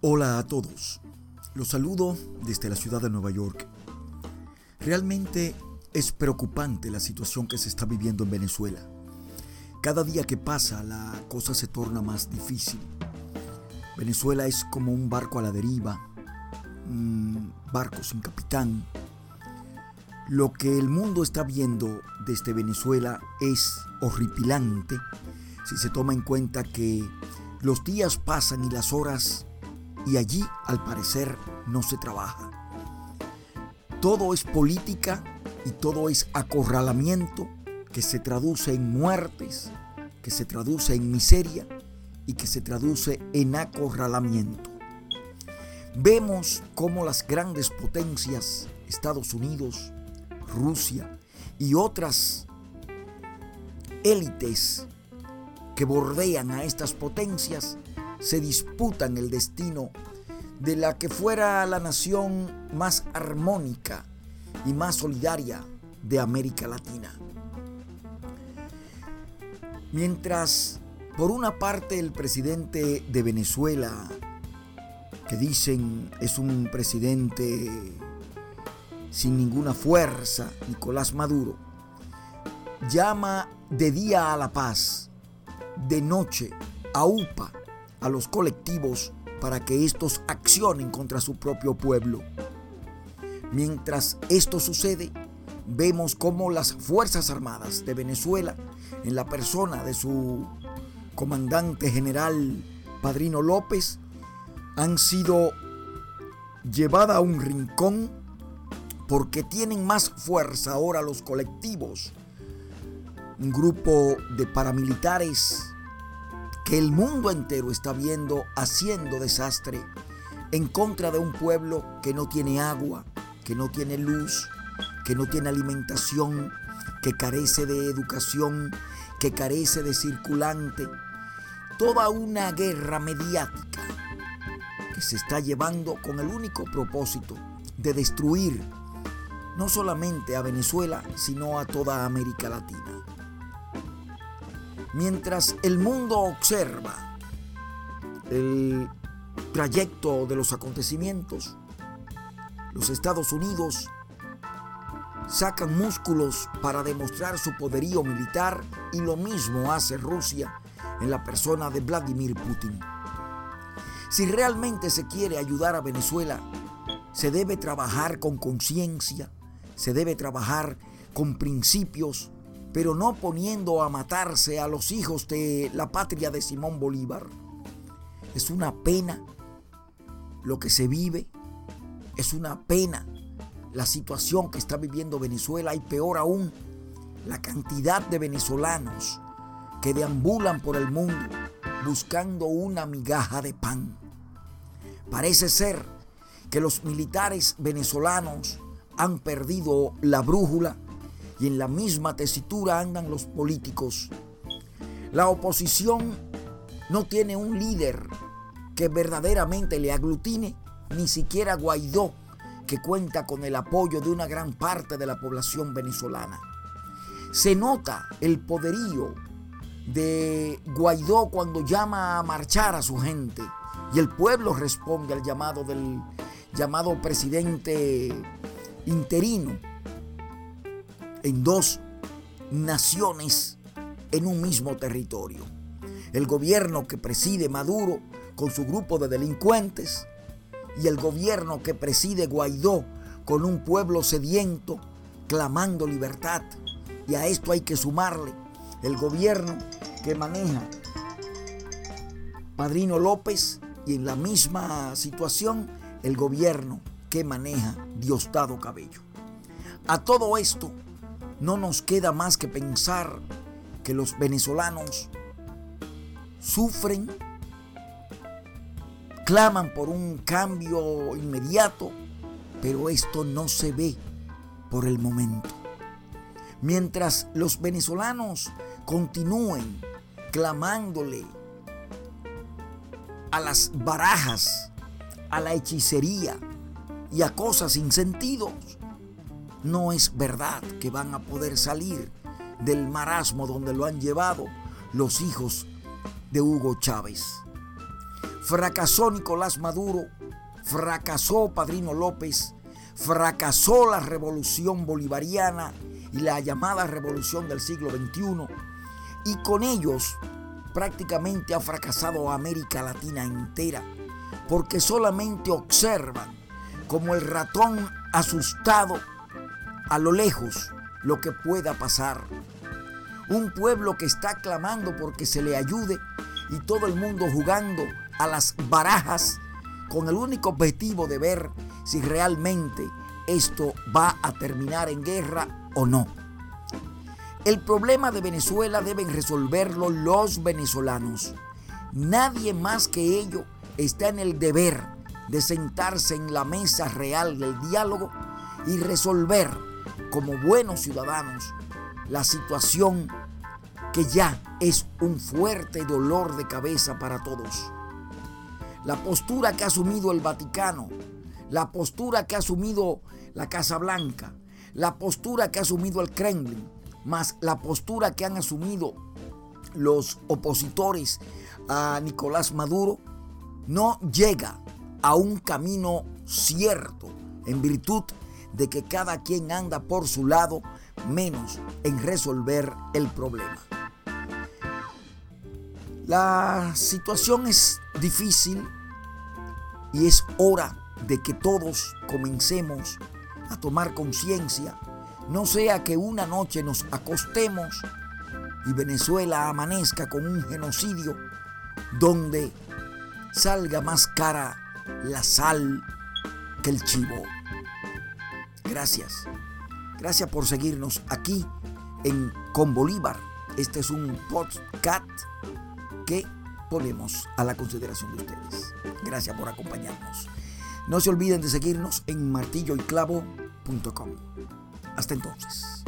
Hola a todos, los saludo desde la ciudad de Nueva York. Realmente es preocupante la situación que se está viviendo en Venezuela. Cada día que pasa la cosa se torna más difícil. Venezuela es como un barco a la deriva, un barco sin capitán. Lo que el mundo está viendo desde Venezuela es horripilante si se toma en cuenta que los días pasan y las horas y allí al parecer no se trabaja. Todo es política y todo es acorralamiento que se traduce en muertes, que se traduce en miseria y que se traduce en acorralamiento. Vemos cómo las grandes potencias, Estados Unidos, Rusia y otras élites que bordean a estas potencias, se disputan el destino de la que fuera la nación más armónica y más solidaria de América Latina. Mientras, por una parte, el presidente de Venezuela, que dicen es un presidente sin ninguna fuerza, Nicolás Maduro, llama de día a la paz, de noche a UPA a los colectivos para que estos accionen contra su propio pueblo. Mientras esto sucede, vemos cómo las Fuerzas Armadas de Venezuela, en la persona de su comandante general Padrino López, han sido llevadas a un rincón porque tienen más fuerza ahora los colectivos. Un grupo de paramilitares que el mundo entero está viendo haciendo desastre en contra de un pueblo que no tiene agua, que no tiene luz, que no tiene alimentación, que carece de educación, que carece de circulante. Toda una guerra mediática que se está llevando con el único propósito de destruir no solamente a Venezuela, sino a toda América Latina. Mientras el mundo observa el trayecto de los acontecimientos, los Estados Unidos sacan músculos para demostrar su poderío militar y lo mismo hace Rusia en la persona de Vladimir Putin. Si realmente se quiere ayudar a Venezuela, se debe trabajar con conciencia, se debe trabajar con principios pero no poniendo a matarse a los hijos de la patria de Simón Bolívar. Es una pena lo que se vive, es una pena la situación que está viviendo Venezuela y peor aún, la cantidad de venezolanos que deambulan por el mundo buscando una migaja de pan. Parece ser que los militares venezolanos han perdido la brújula y en la misma tesitura andan los políticos. La oposición no tiene un líder que verdaderamente le aglutine, ni siquiera Guaidó, que cuenta con el apoyo de una gran parte de la población venezolana. Se nota el poderío de Guaidó cuando llama a marchar a su gente y el pueblo responde al llamado del llamado presidente interino en dos naciones en un mismo territorio. El gobierno que preside Maduro con su grupo de delincuentes y el gobierno que preside Guaidó con un pueblo sediento clamando libertad. Y a esto hay que sumarle el gobierno que maneja Padrino López y en la misma situación el gobierno que maneja Diosdado Cabello. A todo esto no nos queda más que pensar que los venezolanos sufren, claman por un cambio inmediato, pero esto no se ve por el momento. Mientras los venezolanos continúen clamándole a las barajas, a la hechicería y a cosas sin sentido, no es verdad que van a poder salir del marasmo donde lo han llevado los hijos de Hugo Chávez. fracasó Nicolás Maduro, fracasó Padrino López, fracasó la revolución bolivariana y la llamada revolución del siglo XXI, y con ellos prácticamente ha fracasado América Latina entera, porque solamente observan como el ratón asustado a lo lejos lo que pueda pasar. Un pueblo que está clamando porque se le ayude y todo el mundo jugando a las barajas con el único objetivo de ver si realmente esto va a terminar en guerra o no. El problema de Venezuela deben resolverlo los venezolanos. Nadie más que ellos está en el deber de sentarse en la mesa real del diálogo y resolver como buenos ciudadanos la situación que ya es un fuerte dolor de cabeza para todos. La postura que ha asumido el Vaticano, la postura que ha asumido la Casa Blanca, la postura que ha asumido el Kremlin, más la postura que han asumido los opositores a Nicolás Maduro, no llega a un camino cierto en virtud de que cada quien anda por su lado menos en resolver el problema. La situación es difícil y es hora de que todos comencemos a tomar conciencia, no sea que una noche nos acostemos y Venezuela amanezca con un genocidio donde salga más cara la sal que el chivo. Gracias. Gracias por seguirnos aquí en Con Bolívar. Este es un podcast que ponemos a la consideración de ustedes. Gracias por acompañarnos. No se olviden de seguirnos en martilloyclavo.com. Hasta entonces.